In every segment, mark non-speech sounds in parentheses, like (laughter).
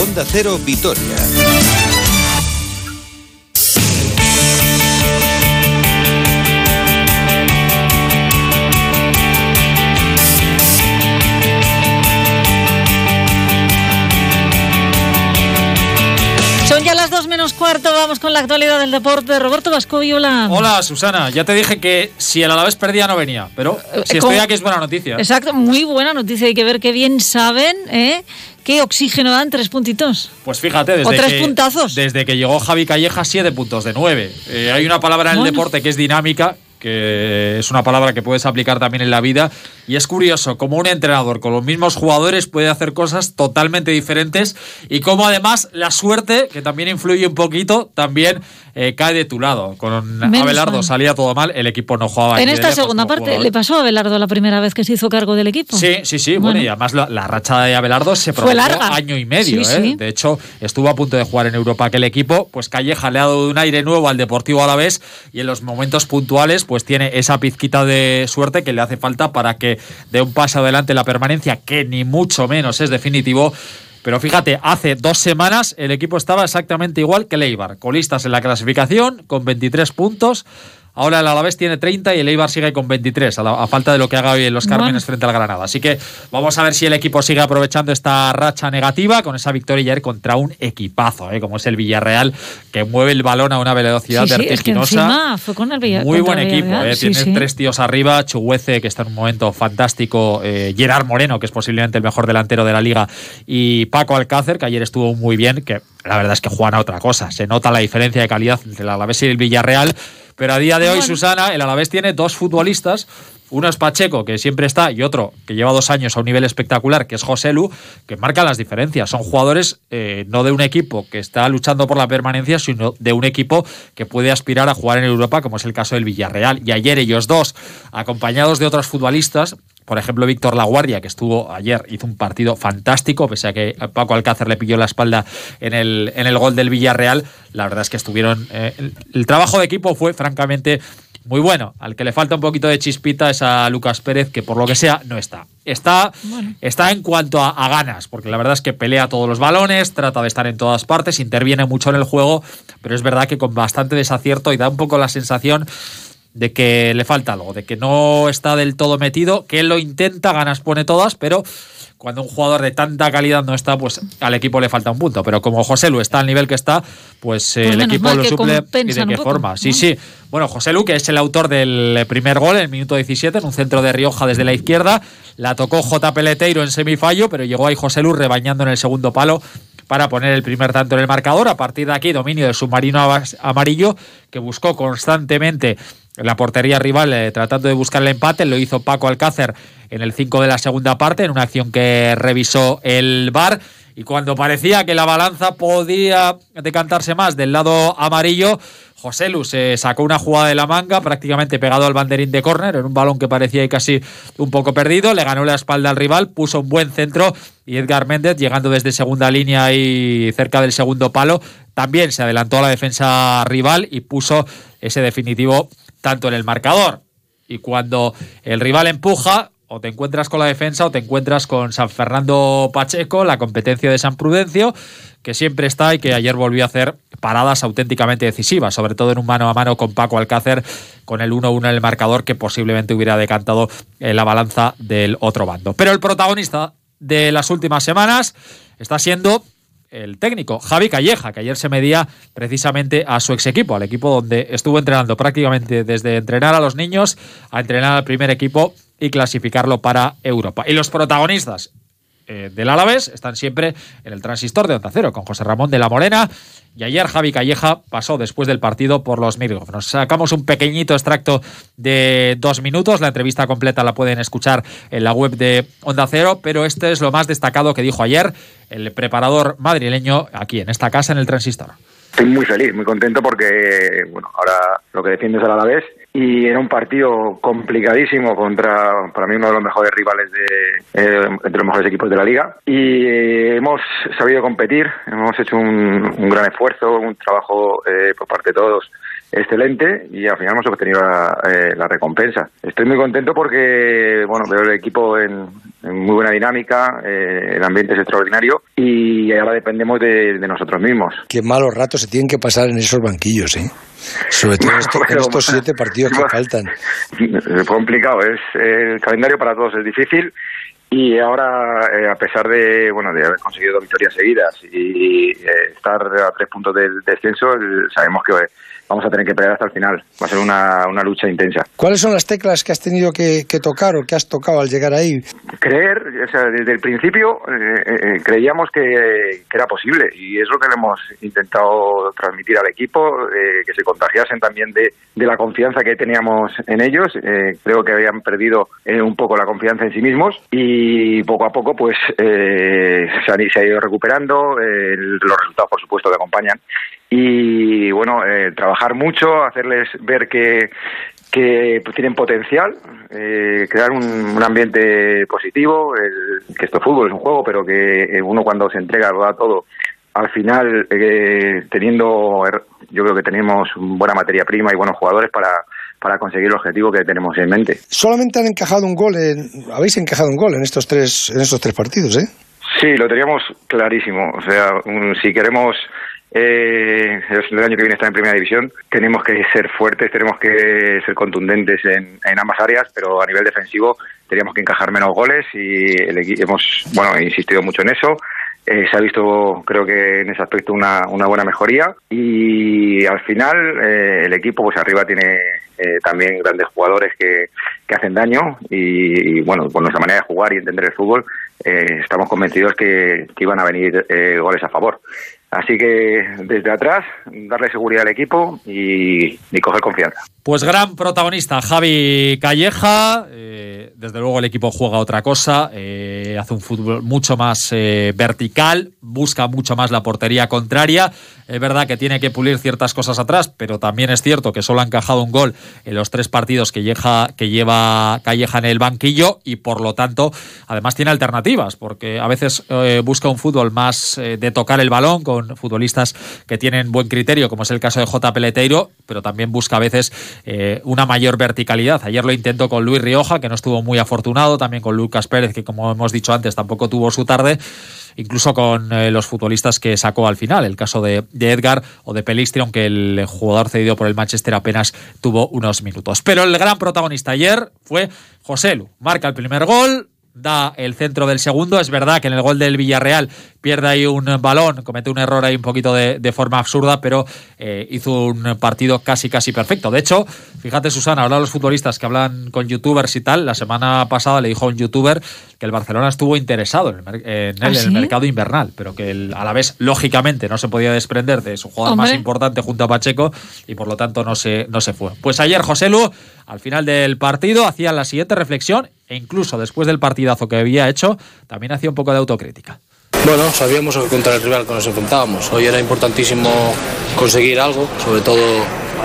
Onda Cero Vitoria. Vamos con la actualidad del deporte. Roberto Vasco, hola. Hola, Susana. Ya te dije que si el Alavés perdía no venía, pero si estoy aquí es buena noticia. Exacto, muy buena noticia. Hay que ver qué bien saben, ¿eh? ¿Qué oxígeno dan tres puntitos? Pues fíjate, desde, ¿O tres que, puntazos? desde que llegó Javi Calleja, siete puntos de nueve. Eh, hay una palabra en el deporte que es dinámica, que es una palabra que puedes aplicar también en la vida. Y es curioso cómo un entrenador con los mismos jugadores puede hacer cosas totalmente diferentes y cómo además la suerte, que también influye un poquito, también eh, cae de tu lado. Con Menos Abelardo mal. salía todo mal, el equipo no jugaba. en esta segunda parte, jugaba ¿le pasó a Belardo la primera vez que se hizo cargo del equipo? Sí, sí, sí. Bueno, Bueno. y además la, la racha de Abelardo se prolongó larga. año y medio. Sí, ¿eh? sí. De hecho, estuvo a punto de jugar en Europa aquel equipo. Pues Calleja le ha dado un aire nuevo al Deportivo Alavés y en los momentos puntuales pues tiene esa pizquita de suerte que le hace falta para que dé un paso adelante la permanencia, que ni mucho menos es definitivo. Pero fíjate, hace dos semanas el equipo estaba exactamente igual que el Eibar. Colistas en la clasificación con 23 puntos. Ahora el Alavés tiene 30 y el Eibar sigue con 23, a, la- a falta de lo que haga hoy en los Cármenes Bueno. frente al Granada. Así que vamos a ver si el equipo sigue aprovechando esta racha negativa con esa victoria ayer contra un equipazo, ¿eh? como es el Villarreal, que mueve el balón a una velocidad Sí, sí, es que vertiginosa. encima fue con el Muy buen equipo, ¿eh? sí, tiene tres tíos arriba, Chuguece, que está en un momento fantástico, eh, Gerard Moreno, que es posiblemente el mejor delantero de la liga, y Paco Alcácer, que ayer estuvo muy bien, que la verdad es que juegan a otra cosa. Se nota la diferencia de calidad entre el Alavés y el Villarreal, pero a día de hoy, Bueno. Susana, el Alavés tiene dos futbolistas. Uno es Pacheco, que siempre está, y otro que lleva dos años a un nivel espectacular, que es José Lu, que marcan las diferencias. Son jugadores eh, no de un equipo que está luchando por la permanencia, sino de un equipo que puede aspirar a jugar en Europa, como es el caso del Villarreal. Y ayer ellos dos, acompañados de otros futbolistas, por ejemplo, Víctor Laguardia, que estuvo ayer, hizo un partido fantástico, pese a que Paco Alcácer le pilló la espalda en el, en el gol del Villarreal. La verdad es que estuvieron. eh, el, el trabajo de equipo fue, francamente, muy bueno. Al que le falta un poquito de chispita es a Lucas Pérez, que por lo que sea no está. Está, está en cuanto a, a ganas, porque la verdad es que pelea todos los balones, trata de estar en todas partes, interviene mucho en el juego, pero es verdad que con bastante desacierto y da un poco la sensación de que le falta algo, de que no está del todo metido, que él lo intenta, ganas pone todas, pero cuando un jugador de tanta calidad no está, pues al equipo le falta un punto. Pero como José Lu está al nivel que está, pues, eh, Pues el equipo lo suple y de qué poco, forma. Sí, ¿no? sí. Bueno, José Lu, que es el autor del primer gol en el minuto 17, en un centro de Rioja desde la izquierda, la tocó J. Peleteiro en semifallo, pero llegó ahí José Lu rebañando en el segundo palo para poner el primer tanto en el marcador. A partir de aquí, dominio del submarino amarillo, que buscó constantemente en la portería rival eh, tratando de buscar el empate. Lo hizo Paco Alcácer en el 5 de la segunda parte, en una acción que revisó el VAR. Y cuando parecía que la balanza podía decantarse más del lado amarillo, José Lu se sacó una jugada de la manga, prácticamente pegado al banderín de córner, en un balón que parecía casi un poco perdido, le ganó la espalda al rival, puso un buen centro y Edgar Méndez, llegando desde segunda línea y cerca del segundo palo, también se adelantó a la defensa rival y puso ese definitivo tanto en el marcador. Y cuando el rival empuja, o te encuentras con la defensa o te encuentras con San Fernando Pacheco, la competencia de San Prudencio, que siempre está y que ayer volvió a hacer paradas auténticamente decisivas, sobre todo en un mano a mano con Paco Alcácer, con el 1-1 en el marcador que posiblemente hubiera decantado eh, la balanza del otro bando. Pero el protagonista de las últimas semanas está siendo el técnico, Javi Calleja, que ayer se medía precisamente a su ex equipo, al equipo donde estuvo entrenando prácticamente desde entrenar a los niños a entrenar al primer equipo y clasificarlo para Europa. Y los protagonistas eh, del Alavés están siempre en el transistor de Onda Cero, con José Ramón de la Morena. Y ayer Javi Calleja pasó después del partido por los micrófonos. Sacamos un pequeñito extracto de dos minutos. La entrevista completa la pueden escuchar en la web de Onda Cero, pero este es lo más destacado que dijo ayer el preparador madrileño aquí en esta casa en el transistor. Estoy muy feliz, muy contento porque, bueno, ahora lo que defiendo es el Alavés y era un partido complicadísimo contra, para mí, uno de los mejores rivales de, eh, entre los mejores equipos de la liga. Y hemos sabido competir, hemos hecho un, un gran esfuerzo, un trabajo eh, por parte de todos excelente y al final hemos obtenido la, eh, la recompensa. Estoy muy contento porque bueno veo el equipo en, en muy buena dinámica, eh, el ambiente es extraordinario y ahora dependemos de, de, nosotros mismos. Qué malos ratos se tienen que pasar en esos banquillos, ¿eh? Sobre todo (laughs) esto, en estos siete partidos que faltan. Es complicado, es el calendario para todos es difícil y ahora, eh, a pesar de bueno de haber conseguido dos victorias seguidas y eh, estar a tres puntos del descenso, sabemos que vamos a tener que pelear hasta el final. Va a ser una, una lucha intensa. ¿Cuáles son las teclas que has tenido que, que, tocar o que has tocado al llegar ahí? Creer, o sea, desde el principio eh, eh, creíamos que, que, era posible y es lo que le hemos intentado transmitir al equipo, eh, que se contagiasen también de, de, la confianza que teníamos en ellos. creo que habían perdido un poco la confianza en sí mismos y poco a poco pues se, han, se ha ido recuperando. los resultados, por supuesto, que acompañan y bueno, eh, trabajar mucho, hacerles ver que, que pues, tienen potencial, eh, crear un, un, ambiente positivo, el, que esto es fútbol, es un juego, pero que uno cuando se entrega lo da todo. Al final, eh, teniendo, yo creo que tenemos buena materia prima y buenos jugadores para, para conseguir el objetivo que tenemos en mente. Solamente han encajado un gol, en, habéis encajado un gol en estos tres, en estos tres partidos, ¿eh? Sí, lo teníamos clarísimo. O sea, si queremos eh, el año que viene está en primera división. Tenemos que ser fuertes, tenemos que ser contundentes en, ambas áreas, pero a nivel defensivo teníamos que encajar menos goles y el, hemos bueno insistido mucho en eso. Eh, se ha visto, creo que en ese aspecto, una, una buena mejoría y al final eh, el equipo, pues arriba tiene eh, también grandes jugadores que, hacen daño y, y, bueno, por nuestra manera de jugar y entender el fútbol, eh, estamos convencidos que, que iban a venir eh, goles a favor. Así que desde atrás, darle seguridad al equipo y, coger confianza. Pues gran protagonista, Javi Calleja. Eh, desde luego el equipo juega otra cosa, eh, hace un fútbol mucho más eh, vertical, busca mucho más la portería contraria. Es verdad que tiene que pulir ciertas cosas atrás, pero también es cierto que solo ha encajado un gol en los tres partidos que, lleva, que lleva Calleja en el banquillo y por lo tanto además tiene alternativas, porque a veces eh, busca un fútbol más de tocar el balón con futbolistas que tienen buen criterio, como es el caso de J. Peleteiro, pero también busca a veces eh, una mayor verticalidad. Ayer lo intentó con Luis Rioja, que no estuvo muy afortunado, también con Lucas Pérez, que como hemos dicho antes tampoco tuvo su tarde incluso con eh, los futbolistas que sacó al final, el caso de, Edgar o de Pelistri, aunque el jugador cedido por el Manchester apenas tuvo unos minutos. Pero el gran protagonista ayer fue José Lu. Marca el primer gol, da el centro del segundo. Es verdad que en el gol del Villarreal pierde ahí un balón, comete un error ahí un poquito de, de forma absurda, pero eh, hizo un partido casi casi perfecto. De hecho, fíjate Susana, ahora los futbolistas que hablan con youtubers y tal, la semana pasada le dijo a un youtuber que el Barcelona estuvo interesado en el, en el, ¿Ah, sí? en el mercado invernal, pero que el, a la vez, lógicamente, no se podía desprender de su jugador Hombre. más importante junto a Pacheco y por lo tanto no se, no se fue. Pues ayer José Lu, al final del partido, hacía la siguiente reflexión e incluso después del partidazo que había hecho, también hacía un poco de autocrítica. Bueno, sabíamos contra el rival que nos enfrentábamos. Hoy era importantísimo conseguir algo, sobre todo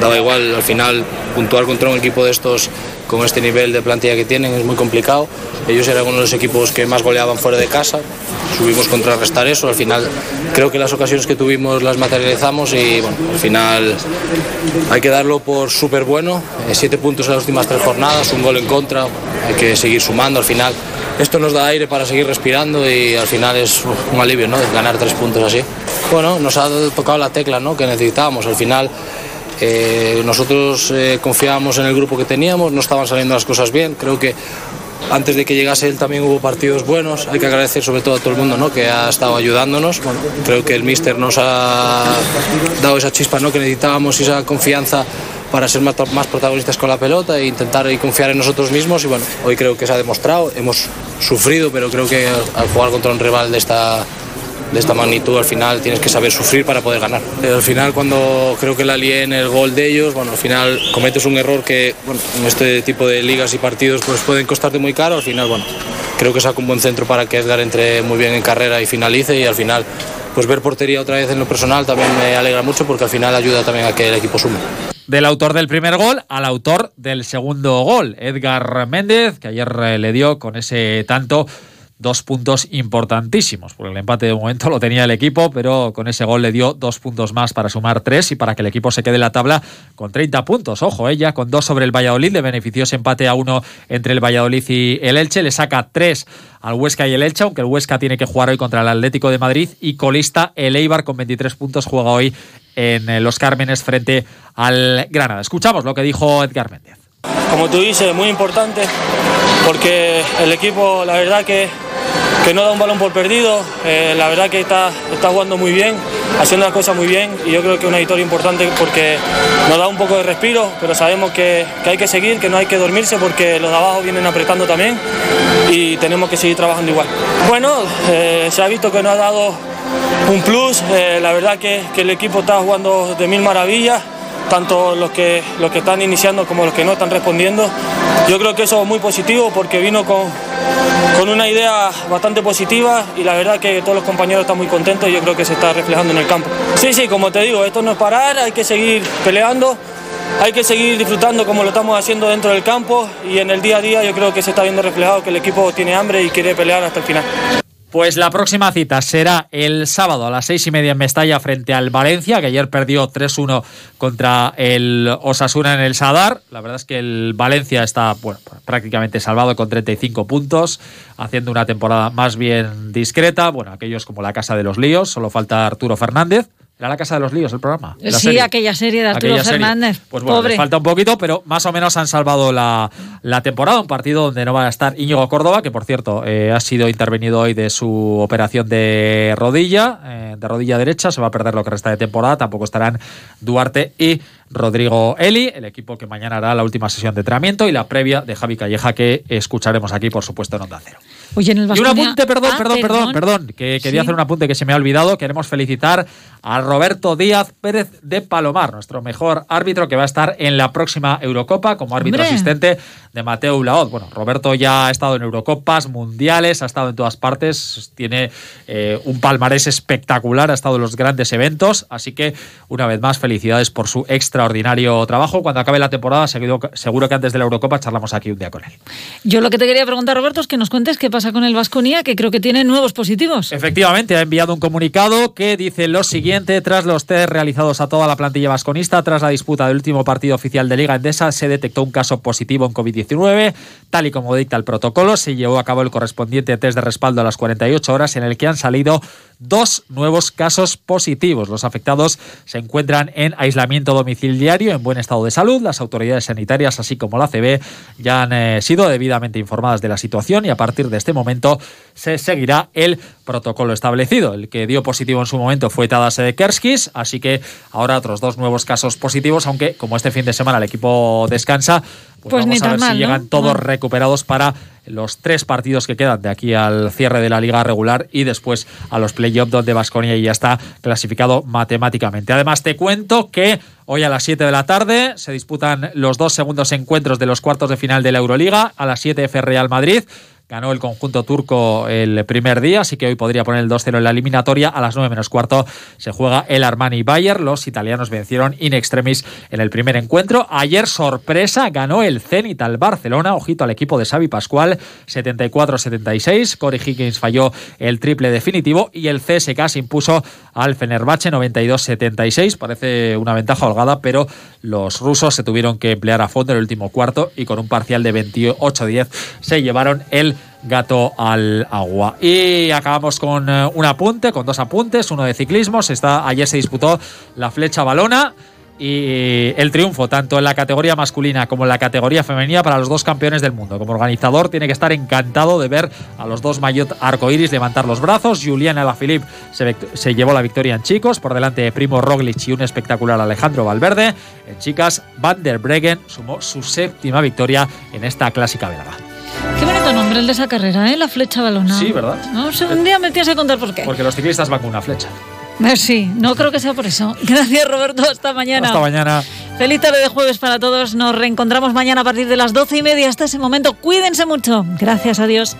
daba igual al final puntuar contra un equipo de estos con este nivel de plantilla que tienen es muy complicado. Ellos eran uno de los equipos que más goleaban fuera de casa. Subimos contrarrestar eso. Al final creo que las ocasiones que tuvimos las materializamos y al final hay que darlo por súper bueno. Eh, siete puntos en las últimas tres jornadas, un gol en contra. Hay que seguir sumando al final. Esto nos da aire para seguir respirando y al final es un alivio, ¿no? Ganar tres puntos así. Bueno, nos ha tocado la tecla, ¿no? Que necesitábamos. Al final eh, nosotros eh, confiábamos en el grupo que teníamos, no estaban saliendo las cosas bien. Creo que antes de que llegase él también hubo partidos buenos. Hay que agradecer sobre todo a todo el mundo ¿no? que ha estado ayudándonos. Bueno, creo que el míster nos ha dado esa chispa ¿no? que necesitábamos y esa confianza para ser más, más, protagonistas con la pelota e intentar y confiar en nosotros mismos. Y bueno, hoy creo que se ha demostrado. Hemos sufrido, pero creo que al jugar contra un rival de esta de esta magnitud al final tienes que saber sufrir para poder ganar. Al final cuando creo que la lié en el gol de ellos, bueno, al final cometes un error que bueno, en este tipo de ligas y partidos pues pueden costarte muy caro, al final bueno, creo que saco un buen centro para que Edgar entre muy bien en carrera y finalice y al final pues ver portería otra vez en lo personal también me alegra mucho porque al final ayuda también a que el equipo sume del autor del primer gol al autor del segundo gol, Edgar Méndez, que ayer le dio con ese tanto dos puntos importantísimos, porque el empate de momento lo tenía el equipo, pero con ese gol le dio dos puntos más para sumar tres y para que el equipo se quede en la tabla con 30 puntos. Ojo, ella con dos sobre el Valladolid, le benefició ese empate a uno entre el Valladolid y el Elche, le saca tres al Huesca y el Elche, aunque el Huesca tiene que jugar hoy contra el Atlético de Madrid y colista el Eibar con 23 puntos juega hoy en los Cármenes frente al Granada. Escuchamos lo que dijo Edgar Méndez. Como tú dices, muy importante porque el equipo, la verdad que, que no da un balón por perdido, eh, la verdad que está, está jugando muy bien, haciendo las cosas muy bien y yo creo que es una victoria importante porque nos da un poco de respiro, pero sabemos que, que hay que seguir, que no hay que dormirse porque los de abajo vienen apretando también y tenemos que seguir trabajando igual. Bueno, eh, se ha visto que nos ha dado un plus, eh, la verdad que, que el equipo está jugando de mil maravillas tanto los que, los que están iniciando como los que no están respondiendo. Yo creo que eso es muy positivo porque vino con, con una idea bastante positiva y la verdad que todos los compañeros están muy contentos y yo creo que se está reflejando en el campo. Sí, sí, como te digo, esto no es parar, hay que seguir peleando. Hay que seguir disfrutando como lo estamos haciendo dentro del campo y en el día a día yo creo que se está viendo reflejado que el equipo tiene hambre y quiere pelear hasta el final. Pues la próxima cita será el sábado a las seis y media en Mestalla frente al Valencia, que ayer perdió 3-1 contra el Osasuna en el Sadar. La verdad es que el Valencia está bueno, prácticamente salvado con 35 puntos, haciendo una temporada más bien discreta. Bueno, aquellos como la Casa de los Líos, solo falta Arturo Fernández. Era la Casa de los Líos el programa. sí, serie. aquella serie de Arturo aquella Fernández. Serie. Pues bueno, Pobre. les falta un poquito, pero más o menos han salvado la, la, temporada. Un partido donde no va a estar Íñigo Córdoba, que por cierto eh, ha sido intervenido hoy de su operación de rodilla, eh, de rodilla derecha. Se va a perder lo que resta de temporada. Tampoco estarán Duarte y Rodrigo Eli, el equipo que mañana hará la última sesión de entrenamiento y la previa de Javi Calleja, que escucharemos aquí, por supuesto, en Onda Cero. Oye, en el y un apunte, perdón, ah, perdón, perdón, perdón, que quería sí. hacer un apunte que se me ha olvidado. Queremos felicitar a Roberto Díaz Pérez de Palomar, nuestro mejor árbitro que va a estar en la próxima Eurocopa como árbitro Hombre. asistente de Mateo Laoz. Bueno, Roberto ya ha estado en Eurocopas, mundiales, ha estado en todas partes, tiene eh, un palmarés espectacular, ha estado en los grandes eventos, así que una vez más felicidades por su extraordinario trabajo. Cuando acabe la temporada, seguro, seguro que antes de la Eurocopa charlamos aquí un día con él. Yo lo que te quería preguntar, Roberto, es que nos cuentes qué pasa con el Vasconia, que creo que tiene nuevos positivos. Efectivamente, ha enviado un comunicado que dice lo siguiente, tras los test realizados a toda la plantilla vasconista, tras la disputa del último partido oficial de Liga Endesa, se detectó un caso positivo en COVID-19. Tal y como dicta el protocolo, se llevó a cabo el correspondiente test de respaldo a las 48 horas en el que han salido dos nuevos casos positivos. Los afectados se encuentran en aislamiento domiciliario en buen estado de salud. Las autoridades sanitarias, así como la CB, ya han eh, sido debidamente informadas de la situación y a partir de este momento se seguirá el protocolo establecido. El que dio positivo en su momento fue Tadas de Kerskis, así que ahora otros dos nuevos casos positivos, aunque como este fin de semana el equipo descansa, pues, pues vamos a ver mal, si llegan ¿no? todos recuperados para los tres partidos que quedan de aquí al cierre de la liga regular y después a los playoffs donde Vasconia ya está clasificado matemáticamente. Además te cuento que hoy a las 7 de la tarde se disputan los dos segundos encuentros de los cuartos de final de la Euroliga. A las 7 F Real Madrid. Ganó el conjunto turco el primer día, así que hoy podría poner el 2-0 en la eliminatoria. A las 9 menos cuarto se juega el Armani Bayer. Los italianos vencieron in extremis en el primer encuentro. Ayer, sorpresa, ganó el Zenit al Barcelona. Ojito al equipo de Xavi Pascual, 74-76. Corey Higgins falló el triple definitivo y el CSK se impuso al Fenerbahce 92-76. Parece una ventaja holgada, pero los rusos se tuvieron que emplear a fondo en el último cuarto y con un parcial de 28-10 se llevaron el gato al agua. Y acabamos con eh, un apunte, con dos apuntes, uno de ciclismo. Se está, ayer se disputó la flecha balona y el triunfo tanto en la categoría masculina como en la categoría femenina para los dos campeones del mundo. Como organizador tiene que estar encantado de ver a los dos maillot arcoiris levantar los brazos. Juliana Alaphilippe se, se llevó la victoria en chicos por delante de Primo Roglic y un espectacular Alejandro Valverde. En chicas, Van der Breggen sumó su séptima victoria en esta clásica belga. Qué bonito nombre el de esa carrera, ¿eh? La flecha balona. Sí, ¿verdad? No un día me tienes que contar por qué. Porque los ciclistas van con una flecha. Eh, Sí, no creo que sea por eso. (laughs) Gracias, Roberto. Hasta mañana. Hasta mañana. Feliz tarde de jueves para todos. Nos reencontramos mañana a partir de las doce y media. Hasta ese momento, cuídense mucho. Gracias, adiós.